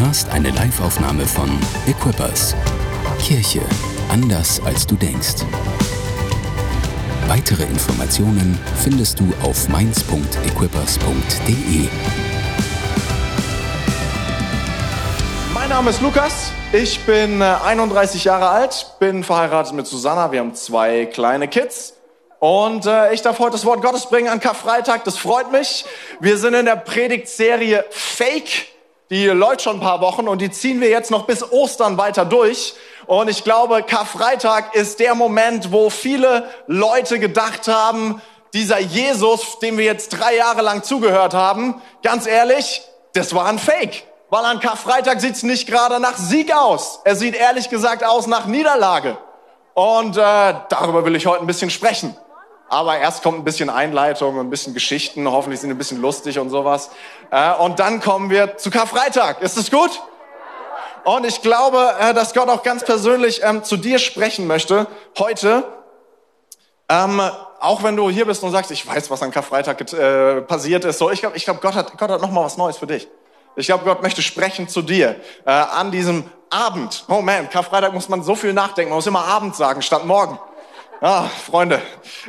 hörst eine Liveaufnahme von Equippers. Kirche anders als du denkst. Weitere Informationen findest du auf mainz.equippers.de. Mein Name ist Lukas. Ich bin 31 äh, Jahre alt, bin verheiratet mit Susanna. Wir haben zwei kleine Kids. Und äh, ich darf heute das Wort Gottes bringen an Karfreitag. Das freut mich. Wir sind in der Predigtserie Fake. Die läuft schon ein paar Wochen und die ziehen wir jetzt noch bis Ostern weiter durch. Und ich glaube, Karfreitag ist der Moment, wo viele Leute gedacht haben, dieser Jesus, dem wir jetzt drei Jahre lang zugehört haben, ganz ehrlich, das war ein Fake. Weil an Karfreitag sieht es nicht gerade nach Sieg aus. Er sieht ehrlich gesagt aus nach Niederlage. Und äh, darüber will ich heute ein bisschen sprechen. Aber erst kommt ein bisschen Einleitung und ein bisschen Geschichten. Hoffentlich sind ein bisschen lustig und sowas. Äh, und dann kommen wir zu Karfreitag. Ist es gut? Und ich glaube, äh, dass Gott auch ganz persönlich ähm, zu dir sprechen möchte heute. Ähm, auch wenn du hier bist und sagst, ich weiß, was an Karfreitag äh, passiert ist. So, ich glaube, ich glaub, Gott hat, Gott hat noch mal was Neues für dich. Ich glaube, Gott möchte sprechen zu dir an diesem Abend. Oh man, Karfreitag muss man so viel nachdenken. Man muss immer Abend sagen statt morgen. Ja, Freunde.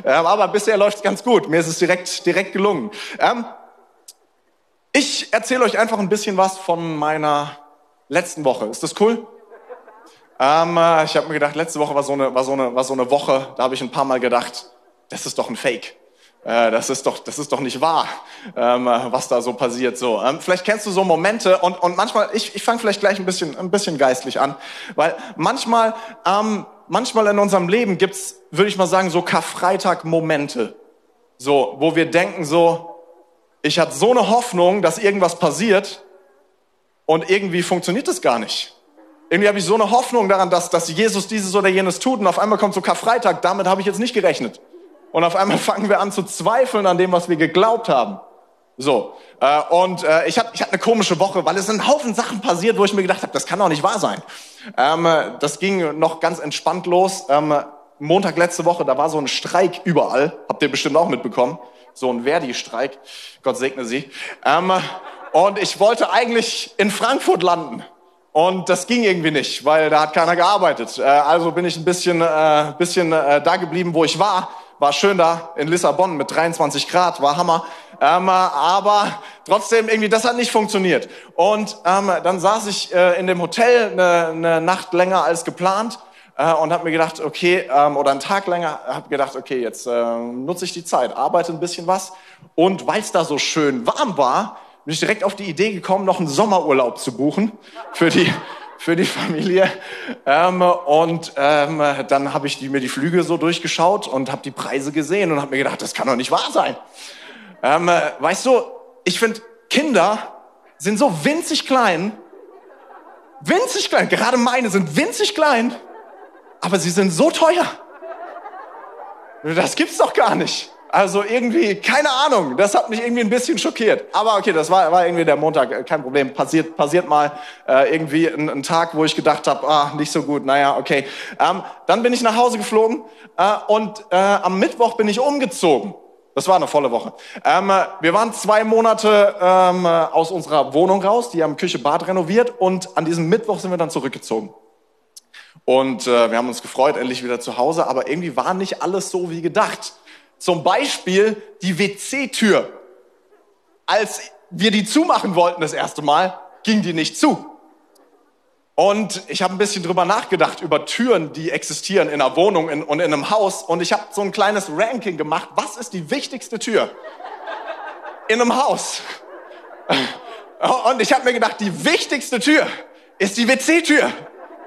Ähm, aber bisher läuft ganz gut. Mir ist es direkt, direkt gelungen. Ähm, ich erzähle euch einfach ein bisschen was von meiner letzten Woche. Ist das cool? Ähm, äh, ich habe mir gedacht, letzte Woche war so eine, war so eine, war so eine Woche, da habe ich ein paar Mal gedacht, das ist doch ein Fake. Äh, das ist doch, das ist doch nicht wahr, ähm, was da so passiert. So, ähm, vielleicht kennst du so Momente und und manchmal, ich, ich fange vielleicht gleich ein bisschen, ein bisschen geistlich an, weil manchmal, ähm, manchmal in unserem Leben gibt's, würde ich mal sagen, so Karfreitag-Momente, so, wo wir denken so, ich hatte so eine Hoffnung, dass irgendwas passiert und irgendwie funktioniert das gar nicht. Irgendwie habe ich so eine Hoffnung daran, dass, dass Jesus dieses oder jenes tut und auf einmal kommt so Karfreitag, damit habe ich jetzt nicht gerechnet. Und auf einmal fangen wir an zu zweifeln an dem, was wir geglaubt haben. So, äh, und äh, ich hatte ich hatte eine komische Woche, weil es sind ein Haufen Sachen passiert, wo ich mir gedacht habe, das kann doch nicht wahr sein. Ähm, das ging noch ganz entspannt los. Ähm, Montag letzte Woche, da war so ein Streik überall, habt ihr bestimmt auch mitbekommen. So ein Verdi-Streik, Gott segne sie. Ähm, und ich wollte eigentlich in Frankfurt landen. Und das ging irgendwie nicht, weil da hat keiner gearbeitet. Äh, also bin ich ein bisschen, äh, bisschen äh, da geblieben, wo ich war. War schön da in Lissabon mit 23 Grad, war Hammer. Ähm, aber trotzdem irgendwie, das hat nicht funktioniert. Und ähm, dann saß ich äh, in dem Hotel eine, eine Nacht länger als geplant äh, und habe mir gedacht, okay, ähm, oder einen Tag länger, habe gedacht, okay, jetzt äh, nutze ich die Zeit, arbeite ein bisschen was. Und weil es da so schön warm war, bin ich direkt auf die Idee gekommen, noch einen Sommerurlaub zu buchen für die für die Familie. Ähm, und ähm, dann habe ich die, mir die Flüge so durchgeschaut und habe die Preise gesehen und habe mir gedacht, das kann doch nicht wahr sein. Ähm, weißt du, ich finde, Kinder sind so winzig klein, winzig klein, gerade meine sind winzig klein, aber sie sind so teuer. Das gibt's doch gar nicht. Also irgendwie, keine Ahnung, das hat mich irgendwie ein bisschen schockiert. Aber okay, das war, war irgendwie der Montag, äh, kein Problem, passiert, passiert mal äh, irgendwie ein, ein, Tag, wo ich gedacht habe, ah, nicht so gut, naja, okay. Ähm, dann bin ich nach Hause geflogen äh, und äh, am Mittwoch bin ich umgezogen. Das war eine volle Woche. Ähm, wir waren zwei Monate ähm, aus unserer Wohnung raus, die haben Küche, Bad renoviert und an diesem Mittwoch sind wir dann zurückgezogen. Und äh, wir haben uns gefreut, endlich wieder zu Hause, aber irgendwie war nicht alles so wie gedacht. Zum Beispiel die WC-Tür. Als wir die zumachen wollten das erste Mal, ging die nicht zu. Und ich habe ein bisschen drüber nachgedacht, über Türen, die existieren in einer Wohnung in, und in einem Haus. Und ich habe so ein kleines Ranking gemacht. Was ist die wichtigste Tür in einem Haus? Und ich habe mir gedacht, die wichtigste Tür ist die WC-Tür.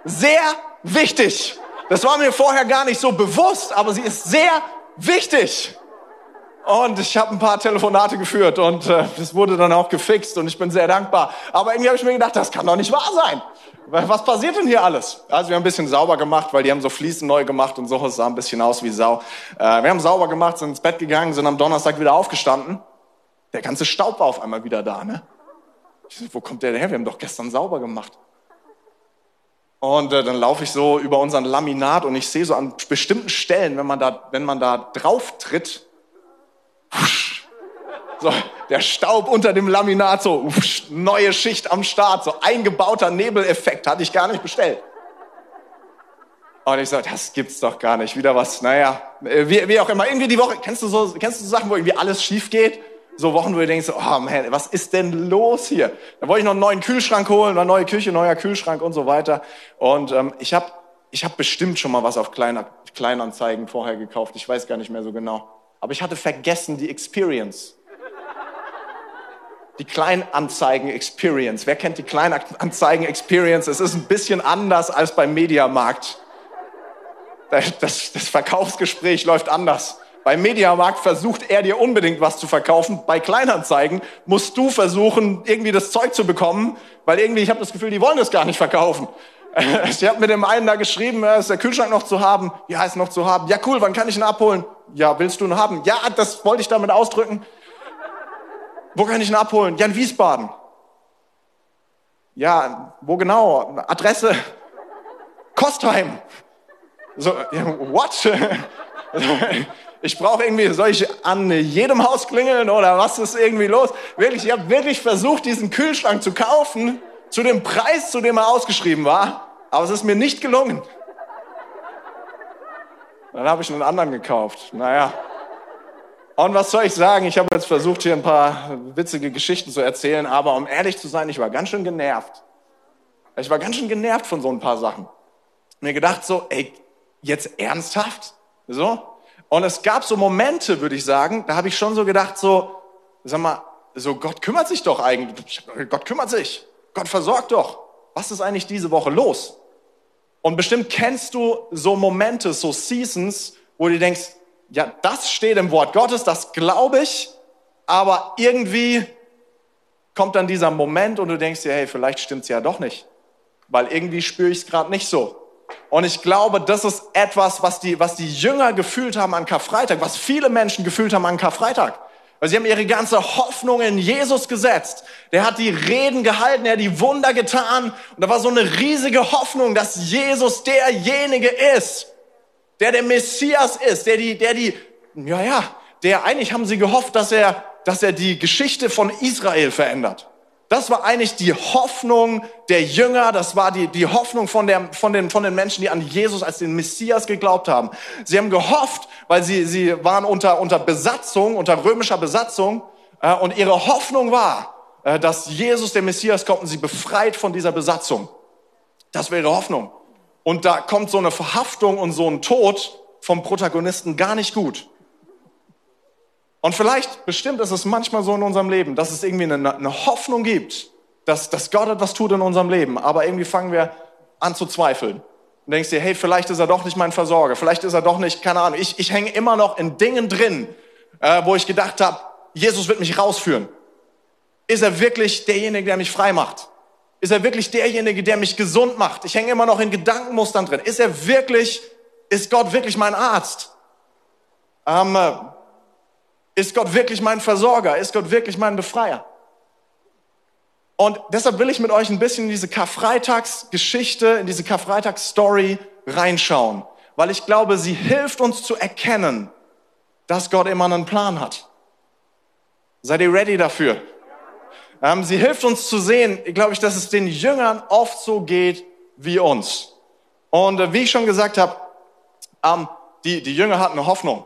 Sehr wichtig. Das war mir vorher gar nicht so bewusst, aber sie ist sehr wichtig. Und ich habe ein paar Telefonate geführt und äh, das wurde dann auch gefixt und ich bin sehr dankbar. Aber irgendwie habe ich mir gedacht, das kann doch nicht wahr sein. Was passiert denn hier alles? Also wir haben ein bisschen sauber gemacht, weil die haben so Fliesen neu gemacht und so, es sah ein bisschen aus wie Sau. Äh, wir haben sauber gemacht, sind ins Bett gegangen, sind am Donnerstag wieder aufgestanden. Der ganze Staub war auf einmal wieder da, ne? So, wo kommt der denn her? Wir haben doch gestern sauber gemacht. Und äh, dann laufe ich so über unseren Laminat und ich sehe so an bestimmten Stellen, wenn man da, wenn man da drauf tritt, So, der Staub unter dem Laminat, so uff, neue Schicht am Start, so eingebauter Nebeleffekt, hatte ich gar nicht bestellt. Und ich so, das gibt's doch gar nicht. Wieder was, naja, wie, wie auch immer. Irgendwie die Woche, kennst du so, kennst du so Sachen, wo irgendwie alles schief geht? So Wochen, wo du denkst, oh man, was ist denn los hier? Da wollte ich noch einen neuen Kühlschrank holen, eine neue Küche, neuer Kühlschrank und so weiter. Und ähm, ich habe ich hab bestimmt schon mal was auf Klein, Kleinanzeigen vorher gekauft. Ich weiß gar nicht mehr so genau. Aber ich hatte vergessen die Experience. Die Kleinanzeigen-Experience. Wer kennt die Kleinanzeigen-Experience? Es ist ein bisschen anders als beim Mediamarkt. Das, das Verkaufsgespräch läuft anders. Beim Mediamarkt versucht er dir unbedingt was zu verkaufen. Bei Kleinanzeigen musst du versuchen, irgendwie das Zeug zu bekommen, weil irgendwie, ich habe das Gefühl, die wollen das gar nicht verkaufen. Ich habe mit dem einen da geschrieben, ist der Kühlschrank noch zu haben? Ja, ist noch zu haben. Ja, cool, wann kann ich ihn abholen? Ja, willst du ihn haben? Ja, das wollte ich damit ausdrücken. Wo kann ich ihn abholen? Ja, in Wiesbaden. Ja, wo genau? Adresse? Kostheim. So, what? Ich brauche irgendwie, soll ich an jedem Haus klingeln oder was ist irgendwie los? Wirklich, ich habe wirklich versucht, diesen Kühlschrank zu kaufen, zu dem Preis, zu dem er ausgeschrieben war, aber es ist mir nicht gelungen. Dann habe ich einen anderen gekauft. Naja. Und was soll ich sagen? Ich habe jetzt versucht, hier ein paar witzige Geschichten zu erzählen, aber um ehrlich zu sein, ich war ganz schön genervt. Ich war ganz schön genervt von so ein paar Sachen. Mir gedacht so, ey, jetzt ernsthaft? So? Und es gab so Momente, würde ich sagen, da habe ich schon so gedacht, so, sag mal, so Gott kümmert sich doch eigentlich. Gott kümmert sich. Gott versorgt doch. Was ist eigentlich diese Woche los? Und bestimmt kennst du so Momente, so Seasons, wo du denkst, ja, das steht im Wort Gottes, das glaube ich, aber irgendwie kommt dann dieser Moment und du denkst dir, hey, vielleicht stimmt's ja doch nicht, weil irgendwie spüre ich es gerade nicht so. Und ich glaube, das ist etwas, was die, was die Jünger gefühlt haben an Karfreitag, was viele Menschen gefühlt haben an Karfreitag. Weil sie haben ihre ganze Hoffnung in Jesus gesetzt. Der hat die Reden gehalten, er hat die Wunder getan. Und da war so eine riesige Hoffnung, dass Jesus derjenige ist, der der Messias ist, der die, der die, ja, ja, der eigentlich haben sie gehofft, dass er, dass er die Geschichte von Israel verändert. Das war eigentlich die Hoffnung der Jünger, das war die, die Hoffnung von, der, von, den, von den Menschen, die an Jesus als den Messias geglaubt haben. Sie haben gehofft, weil sie, sie waren unter, unter Besatzung, unter römischer Besatzung, äh, und ihre Hoffnung war, äh, dass Jesus, der Messias, kommt und sie befreit von dieser Besatzung. Das wäre ihre Hoffnung. Und da kommt so eine Verhaftung und so ein Tod vom Protagonisten gar nicht gut. Und vielleicht, bestimmt ist es manchmal so in unserem Leben, dass es irgendwie eine, eine Hoffnung gibt, dass, dass Gott etwas tut in unserem Leben. Aber irgendwie fangen wir an zu zweifeln. Und denkst dir, hey, vielleicht ist er doch nicht mein Versorger, vielleicht ist er doch nicht, keine Ahnung. Ich, ich hänge immer noch in Dingen drin, äh, wo ich gedacht habe, Jesus wird mich rausführen. Ist er wirklich derjenige, der mich frei macht? Ist er wirklich derjenige, der mich gesund macht? Ich hänge immer noch in Gedankenmustern drin. Ist er wirklich, ist Gott wirklich mein Arzt? Ähm, ist Gott wirklich mein Versorger? Ist Gott wirklich mein Befreier? Und deshalb will ich mit euch ein bisschen in diese Karfreitagsgeschichte, in diese Karfreitagsstory reinschauen, weil ich glaube, sie hilft uns zu erkennen, dass Gott immer einen Plan hat. Seid ihr ready dafür? Ähm, sie hilft uns zu sehen, glaube ich, dass es den Jüngern oft so geht wie uns. Und äh, wie ich schon gesagt habe, ähm, die, die Jünger hatten eine Hoffnung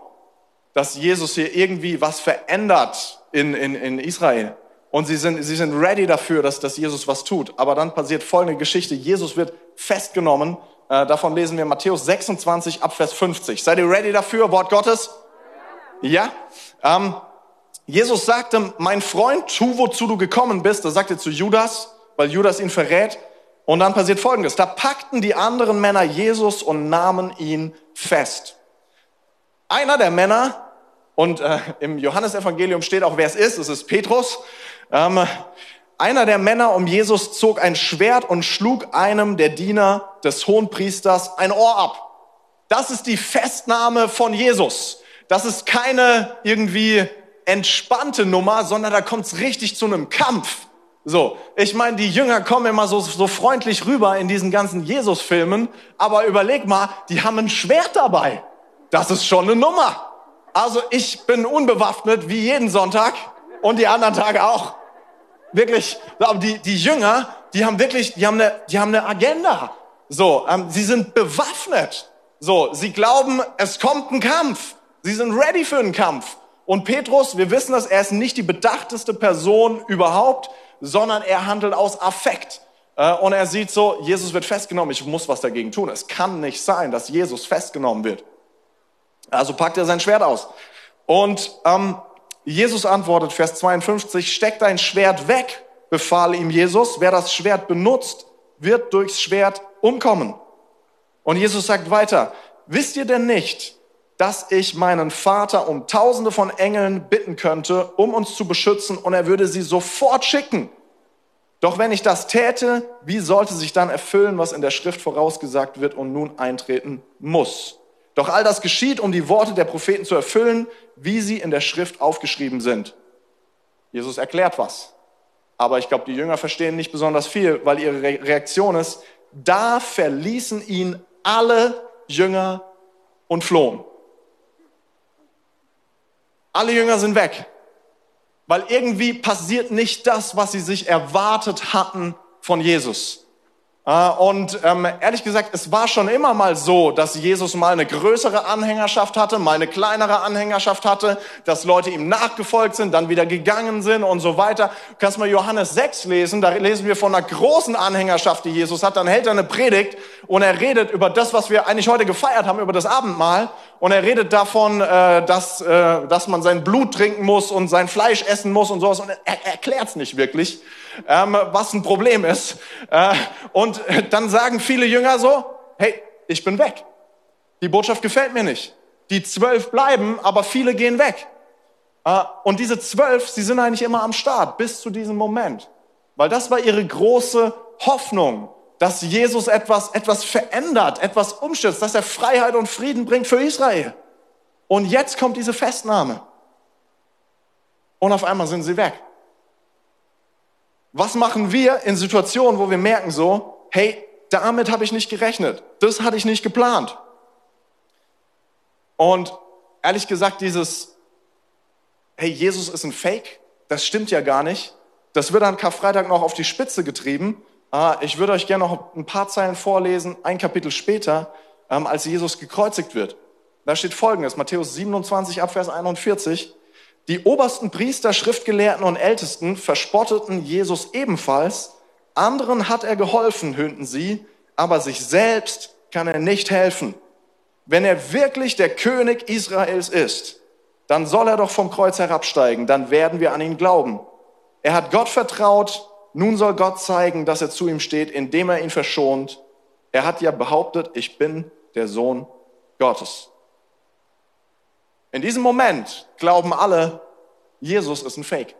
dass Jesus hier irgendwie was verändert in, in, in Israel. Und sie sind, sie sind ready dafür, dass, dass Jesus was tut. Aber dann passiert folgende Geschichte. Jesus wird festgenommen. Äh, davon lesen wir Matthäus 26 ab Vers 50. Seid ihr ready dafür? Wort Gottes? Ja? Ähm, Jesus sagte, mein Freund, tu, wozu du gekommen bist. Er zu Judas, weil Judas ihn verrät. Und dann passiert Folgendes. Da packten die anderen Männer Jesus und nahmen ihn fest. Einer der Männer und äh, im Johannesevangelium steht auch, wer es ist. Es ist Petrus. Ähm, einer der Männer um Jesus zog ein Schwert und schlug einem der Diener des Hohenpriesters ein Ohr ab. Das ist die Festnahme von Jesus. Das ist keine irgendwie entspannte Nummer, sondern da kommt es richtig zu einem Kampf. So, ich meine, die Jünger kommen immer so, so freundlich rüber in diesen ganzen Jesus-Filmen, aber überleg mal, die haben ein Schwert dabei. Das ist schon eine Nummer. Also ich bin unbewaffnet wie jeden Sonntag Und die anderen Tage auch. Wirklich, aber die, die Jünger, die haben wirklich, die haben eine, die haben eine Agenda. So, ähm, sie sind bewaffnet. So, sie glauben, es kommt ein Kampf. Sie sind ready für einen Kampf. Und Petrus, wir wissen das, er ist nicht die bedachteste Person überhaupt, sondern er handelt aus Affekt. Äh, und er sieht so, Jesus wird festgenommen, ich muss was dagegen tun. Es kann nicht sein, dass Jesus festgenommen wird. Also packt er sein Schwert aus. Und ähm, Jesus antwortet, Vers 52, steck dein Schwert weg, befahl ihm Jesus. Wer das Schwert benutzt, wird durchs Schwert umkommen. Und Jesus sagt weiter, wisst ihr denn nicht, dass ich meinen Vater um tausende von Engeln bitten könnte, um uns zu beschützen, und er würde sie sofort schicken. Doch wenn ich das täte, wie sollte sich dann erfüllen, was in der Schrift vorausgesagt wird und nun eintreten muss? Doch all das geschieht, um die Worte der Propheten zu erfüllen, wie sie in der Schrift aufgeschrieben sind. Jesus erklärt was. Aber ich glaube, die Jünger verstehen nicht besonders viel, weil ihre Reaktion ist, da verließen ihn alle Jünger und flohen. Alle Jünger sind weg weil irgendwie passiert nicht das, was sie sich erwartet hatten von Jesus. Äh, und ähm, ehrlich gesagt, es war schon immer mal so, dass Jesus mal eine größere Anhängerschaft hatte, mal eine kleinere Anhängerschaft hatte, dass Leute ihm nachgefolgt sind, dann wieder gegangen sind und so weiter. Du kannst mal Johannes 6 lesen, da lesen wir von einer großen Anhängerschaft, die Jesus hat. Dann hält er eine Predigt und er redet über das, was wir eigentlich heute gefeiert haben, über das Abendmahl. Und er redet davon, äh, dass, äh, dass man sein Blut trinken muss und sein Fleisch essen muss und sowas. Und er, er erklärt es nicht wirklich ähm, was ein Problem ist. Äh, und dann sagen viele Jünger so, hey, ich bin weg. Die Botschaft gefällt mir nicht. Die zwölf bleiben, aber viele gehen weg. Äh, und diese zwölf, sie sind eigentlich immer am Start bis zu diesem Moment. Weil das war ihre große Hoffnung, dass Jesus etwas, etwas verändert, etwas umstürzt, dass er Freiheit und Frieden bringt für Israel. Und jetzt kommt diese Festnahme. Und auf einmal sind sie weg. Was machen wir in Situationen, wo wir merken so, hey, damit habe ich nicht gerechnet, das hatte ich nicht geplant. Und ehrlich gesagt, dieses, hey, Jesus ist ein Fake, das stimmt ja gar nicht. Das wird an Karfreitag noch auf die Spitze getrieben. Ah, ich würde euch gerne noch ein paar Zeilen vorlesen, ein Kapitel später, ähm, als Jesus gekreuzigt wird. Da steht folgendes, Matthäus 27, Abvers 41. Die obersten Priester, Schriftgelehrten und Ältesten verspotteten Jesus ebenfalls. Anderen hat er geholfen, höhnten sie, aber sich selbst kann er nicht helfen. Wenn er wirklich der König Israels ist, dann soll er doch vom Kreuz herabsteigen, dann werden wir an ihn glauben. Er hat Gott vertraut, nun soll Gott zeigen, dass er zu ihm steht, indem er ihn verschont. Er hat ja behauptet, ich bin der Sohn Gottes. In diesem Moment glauben alle, Jesus ist ein Fake.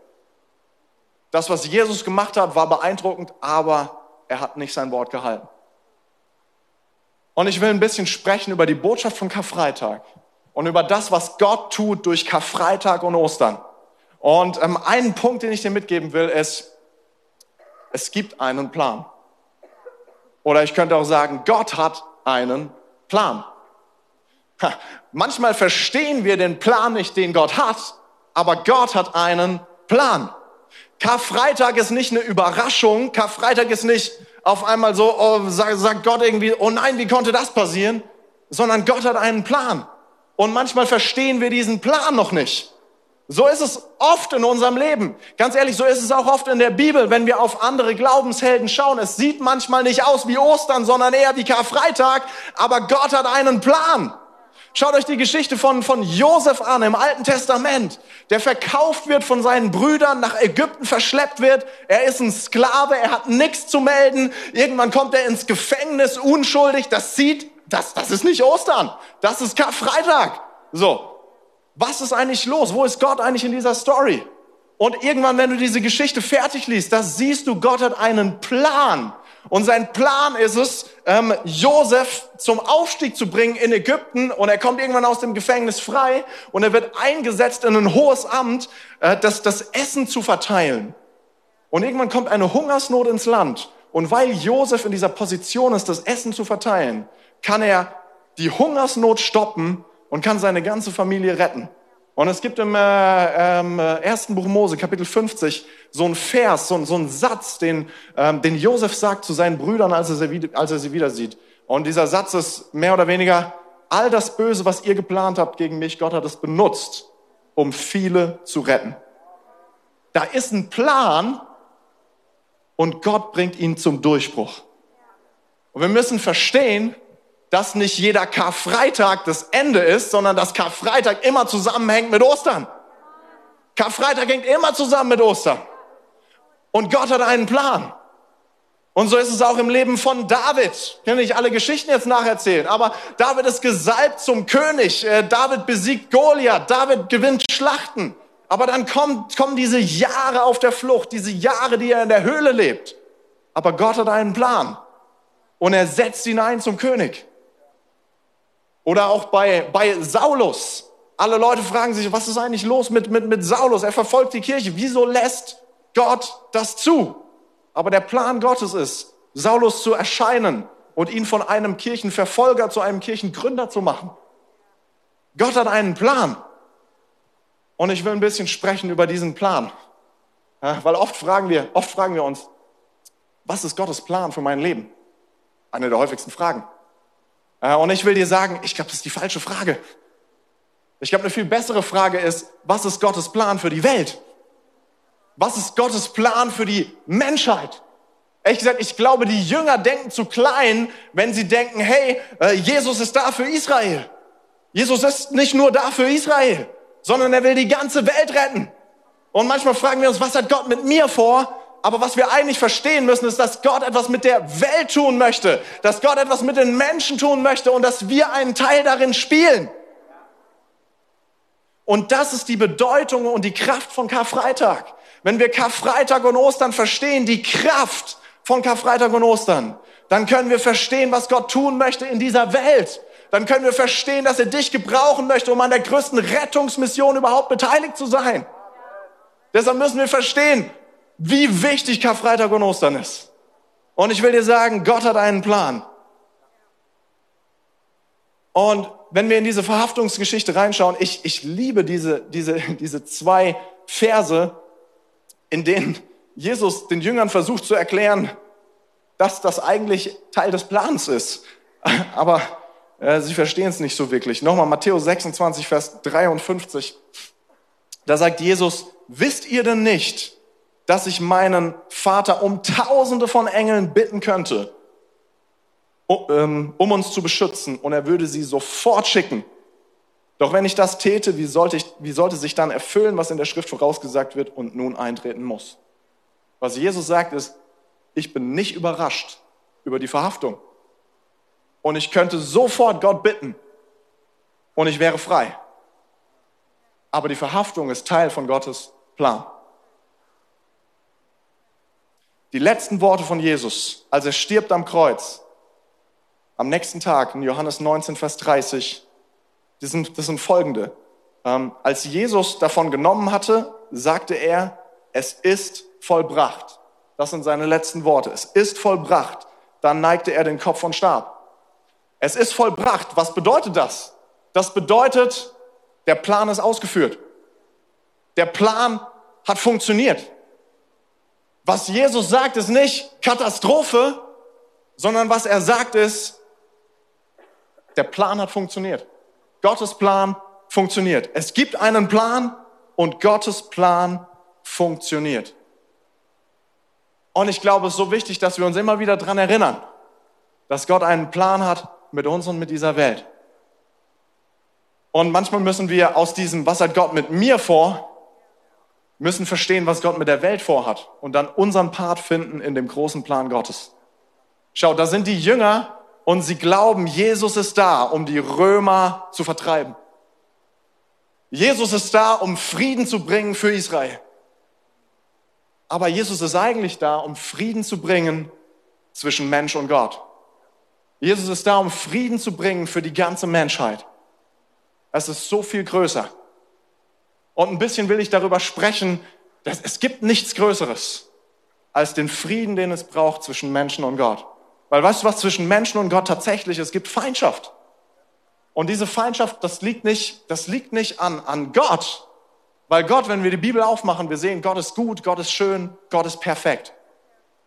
Das, was Jesus gemacht hat, war beeindruckend, aber er hat nicht sein Wort gehalten. Und ich will ein bisschen sprechen über die Botschaft von Karfreitag und über das, was Gott tut durch Karfreitag und Ostern. Und ähm, einen Punkt, den ich dir mitgeben will, ist, es gibt einen Plan. Oder ich könnte auch sagen, Gott hat einen Plan. Manchmal verstehen wir den Plan nicht, den Gott hat, aber Gott hat einen Plan. Karfreitag ist nicht eine Überraschung. Karfreitag ist nicht auf einmal so, oh, sagt Gott irgendwie, oh nein, wie konnte das passieren? Sondern Gott hat einen Plan. Und manchmal verstehen wir diesen Plan noch nicht. So ist es oft in unserem Leben. Ganz ehrlich, so ist es auch oft in der Bibel, wenn wir auf andere Glaubenshelden schauen. Es sieht manchmal nicht aus wie Ostern, sondern eher wie Karfreitag, aber Gott hat einen Plan. Schaut euch die Geschichte von, von Josef an im Alten Testament, der verkauft wird von seinen Brüdern, nach Ägypten verschleppt wird. Er ist ein Sklave, er hat nichts zu melden. Irgendwann kommt er ins Gefängnis, unschuldig. Das sieht, das, das ist nicht Ostern, das ist Karfreitag. So, was ist eigentlich los? Wo ist Gott eigentlich in dieser Story? Und irgendwann, wenn du diese Geschichte fertig liest, da siehst du, Gott hat einen Plan. Und sein Plan ist es, ähm, Josef zum Aufstieg zu bringen in Ägypten. Und er kommt irgendwann aus dem Gefängnis frei und er wird eingesetzt in ein hohes Amt, äh, das, das Essen zu verteilen. Und irgendwann kommt eine Hungersnot ins Land. Und weil Josef in dieser Position ist, das Essen zu verteilen, kann er die Hungersnot stoppen und kann seine ganze Familie retten. Und es gibt im äh, ähm, ersten Buch Mose, Kapitel 50, so ein Vers, so, so ein Satz, den, ähm, den Josef sagt zu seinen Brüdern, als er, sie, als er sie wieder sieht. Und dieser Satz ist mehr oder weniger, all das Böse, was ihr geplant habt gegen mich, Gott hat es benutzt, um viele zu retten. Da ist ein Plan und Gott bringt ihn zum Durchbruch. Und wir müssen verstehen, dass nicht jeder Karfreitag das Ende ist, sondern dass Karfreitag immer zusammenhängt mit Ostern. Karfreitag hängt immer zusammen mit Ostern. Und Gott hat einen Plan. Und so ist es auch im Leben von David. Ich kann nicht alle Geschichten jetzt nacherzählen, aber David ist gesalbt zum König. Äh, David besiegt Goliath. David gewinnt Schlachten. Aber dann kommt, kommen diese Jahre auf der Flucht, diese Jahre, die er in der Höhle lebt. Aber Gott hat einen Plan. Und er setzt ihn ein zum König. Oder auch bei, bei Saulus. Alle Leute fragen sich, was ist eigentlich los mit, mit, mit Saulus? Er verfolgt die Kirche. Wieso lässt Gott das zu? Aber der Plan Gottes ist, Saulus zu erscheinen und ihn von einem Kirchenverfolger zu einem Kirchengründer zu machen. Gott hat einen Plan. Und ich will ein bisschen sprechen über diesen Plan. Ja, weil oft fragen wir, oft fragen wir uns, was ist Gottes Plan für mein Leben? Eine der häufigsten Fragen. Äh, und ich will dir sagen, ich glaube, das ist die falsche Frage. Ich glaube, eine viel bessere Frage ist, was ist Gottes Plan für die Welt? Was ist Gottes Plan für die Menschheit? Ehrlich gesagt, ich glaube, die Jünger denken zu klein, wenn sie denken, hey, äh, Jesus ist da für Israel. Jesus ist nicht nur da für Israel, sondern er will die ganze Welt retten. Und manchmal fragen wir uns, was hat Gott mit mir vor? Aber was wir eigentlich verstehen müssen, ist, dass Gott etwas mit der Welt tun möchte, dass Gott etwas mit den Menschen tun möchte und dass wir einen Teil darin spielen. Und das ist die Bedeutung und die Kraft von Karfreitag. Wenn wir Karfreitag und Ostern verstehen, die Kraft von Karfreitag und Ostern, dann können wir verstehen, was Gott tun möchte in dieser Welt. Dann können wir verstehen, dass er dich gebrauchen möchte, um an der größten Rettungsmission überhaupt beteiligt zu sein. Deshalb müssen wir verstehen, wie wichtig Karfreitag und Ostern ist. Und ich will dir sagen, Gott hat einen Plan. Und wenn wir in diese Verhaftungsgeschichte reinschauen, ich, ich liebe diese, diese, diese zwei Verse, in denen Jesus den Jüngern versucht zu erklären, dass das eigentlich Teil des Plans ist. Aber äh, sie verstehen es nicht so wirklich. Nochmal Matthäus 26, Vers 53. Da sagt Jesus, wisst ihr denn nicht, dass ich meinen Vater um Tausende von Engeln bitten könnte, ähm, um uns zu beschützen, und er würde sie sofort schicken. Doch wenn ich das täte, wie sollte, ich, wie sollte sich dann erfüllen, was in der Schrift vorausgesagt wird und nun eintreten muss? Was Jesus sagt ist, ich bin nicht überrascht über die Verhaftung. Und ich könnte sofort Gott bitten und ich wäre frei. Aber die Verhaftung ist Teil von Gottes Plan. Die letzten Worte von Jesus, als er stirbt am Kreuz, am nächsten Tag in Johannes 19, Vers 30, das sind, das sind folgende. Ähm, als Jesus davon genommen hatte, sagte er, es ist vollbracht. Das sind seine letzten Worte. Es ist vollbracht. Dann neigte er den Kopf und starb. Es ist vollbracht. Was bedeutet das? Das bedeutet, der Plan ist ausgeführt. Der Plan hat funktioniert. Was Jesus sagt, ist nicht Katastrophe, sondern was er sagt ist, der Plan hat funktioniert. Gottes Plan funktioniert. Es gibt einen Plan und Gottes Plan funktioniert. Und ich glaube, es ist so wichtig, dass wir uns immer wieder dran erinnern, dass Gott einen Plan hat mit uns und mit dieser Welt. Und manchmal müssen wir aus diesem, was hat Gott mit mir vor, müssen verstehen, was Gott mit der Welt vorhat und dann unseren Part finden in dem großen Plan Gottes. Schau, da sind die Jünger und sie glauben, Jesus ist da, um die Römer zu vertreiben. Jesus ist da, um Frieden zu bringen für Israel. Aber Jesus ist eigentlich da, um Frieden zu bringen zwischen Mensch und Gott. Jesus ist da, um Frieden zu bringen für die ganze Menschheit. Es ist so viel größer. Und ein bisschen will ich darüber sprechen, dass es gibt nichts Größeres als den Frieden, den es braucht zwischen Menschen und Gott. Weil weißt du, was zwischen Menschen und Gott tatsächlich? Es gibt Feindschaft. Und diese Feindschaft, das liegt nicht, das liegt nicht an, an Gott. Weil Gott, wenn wir die Bibel aufmachen, wir sehen, Gott ist gut, Gott ist schön, Gott ist perfekt.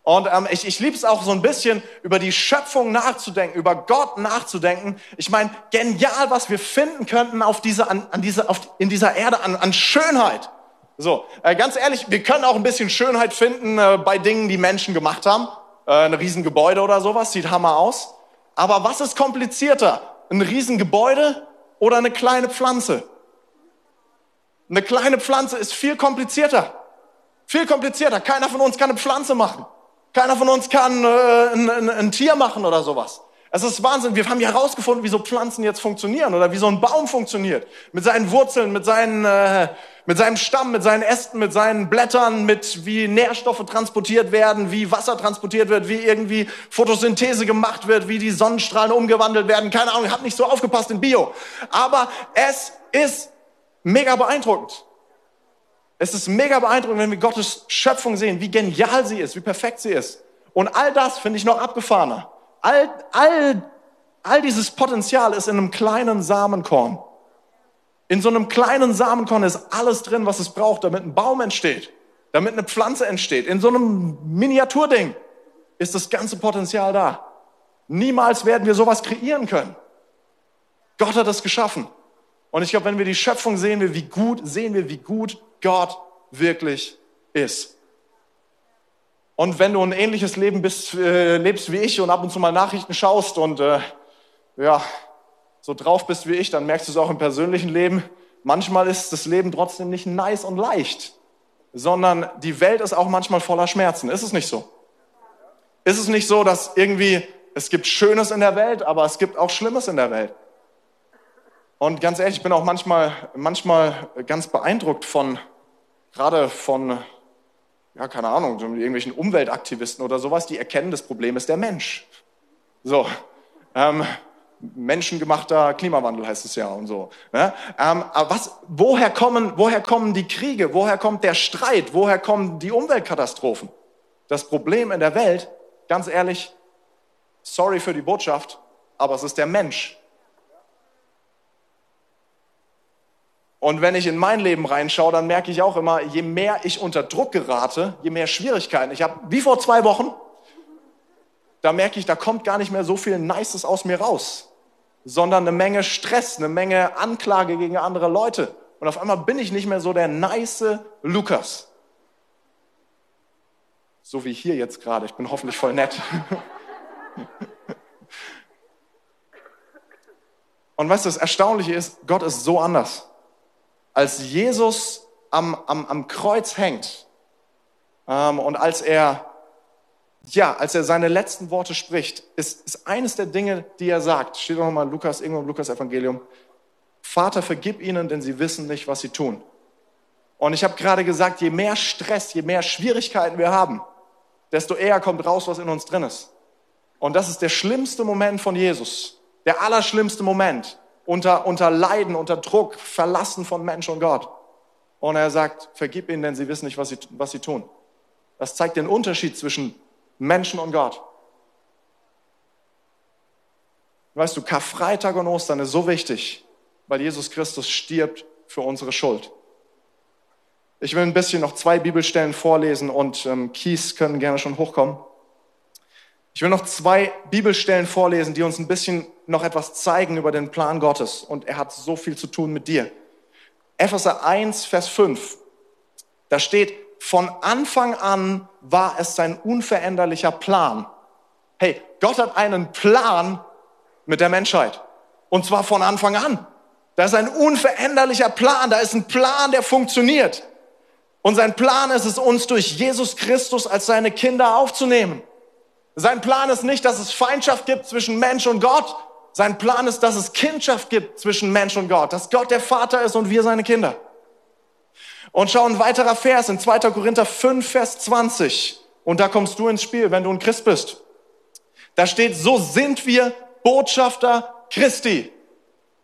Und ähm, ich, ich liebe es auch so ein bisschen, über die Schöpfung nachzudenken, über Gott nachzudenken. Ich meine, genial, was wir finden könnten auf diese, an, an diese, auf, in dieser Erde an, an Schönheit. So, äh, ganz ehrlich, wir können auch ein bisschen Schönheit finden äh, bei Dingen, die Menschen gemacht haben. Äh, ein Riesengebäude oder sowas, sieht hammer aus. Aber was ist komplizierter? Ein Riesengebäude oder eine kleine Pflanze? Eine kleine Pflanze ist viel komplizierter. Viel komplizierter. Keiner von uns kann eine Pflanze machen. Keiner von uns kann äh, ein, ein, ein Tier machen oder sowas. Es ist Wahnsinn. Wir haben ja herausgefunden, wie so Pflanzen jetzt funktionieren oder wie so ein Baum funktioniert. Mit seinen Wurzeln, mit, seinen, äh, mit seinem Stamm, mit seinen Ästen, mit seinen Blättern, mit wie Nährstoffe transportiert werden, wie Wasser transportiert wird, wie irgendwie Photosynthese gemacht wird, wie die Sonnenstrahlen umgewandelt werden. Keine Ahnung, ich habe nicht so aufgepasst in Bio. Aber es ist mega beeindruckend. Es ist mega beeindruckend, wenn wir Gottes Schöpfung sehen, wie genial sie ist, wie perfekt sie ist. Und all das finde ich noch abgefahrener. All, all, all dieses Potenzial ist in einem kleinen Samenkorn. In so einem kleinen Samenkorn ist alles drin, was es braucht, damit ein Baum entsteht, damit eine Pflanze entsteht. In so einem Miniaturding ist das ganze Potenzial da. Niemals werden wir sowas kreieren können. Gott hat es geschaffen. Und ich glaube, wenn wir die Schöpfung sehen, wie gut, sehen wir, wie gut Gott wirklich ist. Und wenn du ein ähnliches Leben bist, äh, lebst wie ich und ab und zu mal Nachrichten schaust und äh, ja, so drauf bist wie ich, dann merkst du es auch im persönlichen Leben. Manchmal ist das Leben trotzdem nicht nice und leicht, sondern die Welt ist auch manchmal voller Schmerzen. Ist es nicht so? Ist es nicht so, dass irgendwie es gibt Schönes in der Welt, aber es gibt auch Schlimmes in der Welt? Und ganz ehrlich, ich bin auch manchmal, manchmal ganz beeindruckt von, gerade von, ja, keine Ahnung, irgendwelchen Umweltaktivisten oder sowas, die erkennen, das Problem ist der Mensch. So, ähm, menschengemachter Klimawandel heißt es ja und so. Ne? Ähm, aber was, woher kommen, woher kommen die Kriege? Woher kommt der Streit? Woher kommen die Umweltkatastrophen? Das Problem in der Welt, ganz ehrlich, sorry für die Botschaft, aber es ist der Mensch, Und wenn ich in mein Leben reinschaue, dann merke ich auch immer, je mehr ich unter Druck gerate, je mehr Schwierigkeiten ich habe, wie vor zwei Wochen, da merke ich, da kommt gar nicht mehr so viel Nices aus mir raus, sondern eine Menge Stress, eine Menge Anklage gegen andere Leute. Und auf einmal bin ich nicht mehr so der nice Lukas. So wie hier jetzt gerade. Ich bin hoffentlich voll nett. Und du, das Erstaunliche ist, Gott ist so anders als Jesus am, am, am Kreuz hängt ähm, und als er, ja, als er seine letzten Worte spricht, ist, ist eines der Dinge, die er sagt, steht doch nochmal Lukas, irgendwo im Lukas-Evangelium, Vater, vergib ihnen, denn sie wissen nicht, was sie tun. Und ich habe gerade gesagt, je mehr Stress, je mehr Schwierigkeiten wir haben, desto eher kommt raus, was in uns drin ist. Und das ist der schlimmste Moment von Jesus. Der allerschlimmste Moment unter, unter Leiden, unter Druck, verlassen von Mensch und Gott. Und er sagt, vergib ihnen, denn sie wissen nicht, was sie, was sie tun. Das zeigt den Unterschied zwischen Menschen und Gott. Weißt du, Karfreitag und Ostern ist so wichtig, weil Jesus Christus stirbt für unsere Schuld. Ich will ein bisschen noch zwei Bibelstellen vorlesen und ähm, Kies können gerne schon hochkommen. Ich will noch zwei Bibelstellen vorlesen, die uns ein bisschen noch etwas zeigen über den Plan Gottes. Und er hat so viel zu tun mit dir. Epheser 1, Vers 5. Da steht, von Anfang an war es sein unveränderlicher Plan. Hey, Gott hat einen Plan mit der Menschheit. Und zwar von Anfang an. Da ist ein unveränderlicher Plan. Da ist ein Plan, der funktioniert. Und sein Plan ist es, uns durch Jesus Christus als seine Kinder aufzunehmen. Sein Plan ist nicht, dass es Feindschaft gibt zwischen Mensch und Gott. Sein Plan ist, dass es Kindschaft gibt zwischen Mensch und Gott, dass Gott der Vater ist und wir seine Kinder. Und schau ein weiterer Vers in 2. Korinther 5, Vers 20. Und da kommst du ins Spiel, wenn du ein Christ bist. Da steht, so sind wir Botschafter Christi.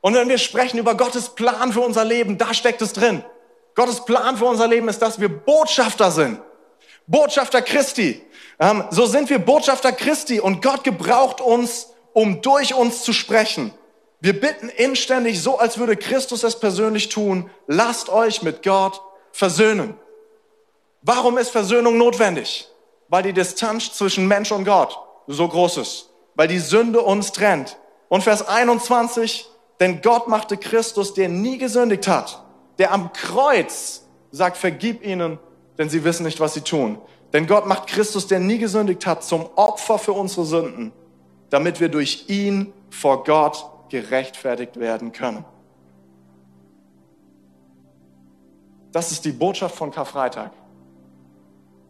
Und wenn wir sprechen über Gottes Plan für unser Leben, da steckt es drin. Gottes Plan für unser Leben ist, dass wir Botschafter sind. Botschafter Christi. Ähm, so sind wir Botschafter Christi und Gott gebraucht uns, um durch uns zu sprechen. Wir bitten inständig, so als würde Christus es persönlich tun, lasst euch mit Gott versöhnen. Warum ist Versöhnung notwendig? Weil die Distanz zwischen Mensch und Gott so groß ist. Weil die Sünde uns trennt. Und Vers 21, denn Gott machte Christus, der nie gesündigt hat, der am Kreuz sagt, vergib ihnen, denn sie wissen nicht, was sie tun. Denn Gott macht Christus, der nie gesündigt hat, zum Opfer für unsere Sünden, damit wir durch ihn vor Gott gerechtfertigt werden können. Das ist die Botschaft von Karfreitag.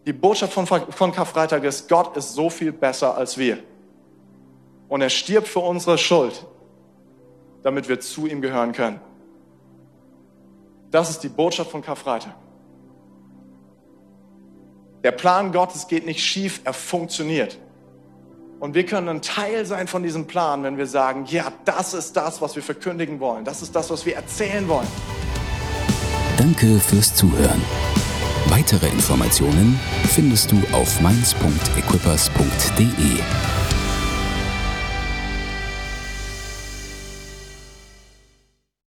Die Botschaft von, von Karfreitag ist, Gott ist so viel besser als wir. Und er stirbt für unsere Schuld, damit wir zu ihm gehören können. Das ist die Botschaft von Karfreitag. Der Plan Gottes geht nicht schief, er funktioniert. Und wir können ein Teil sein von diesem Plan, wenn wir sagen, ja, das ist das, was wir verkündigen wollen. Das ist das, was wir erzählen wollen. Danke fürs Zuhören. Weitere Informationen findest du auf mainz.equippers.de.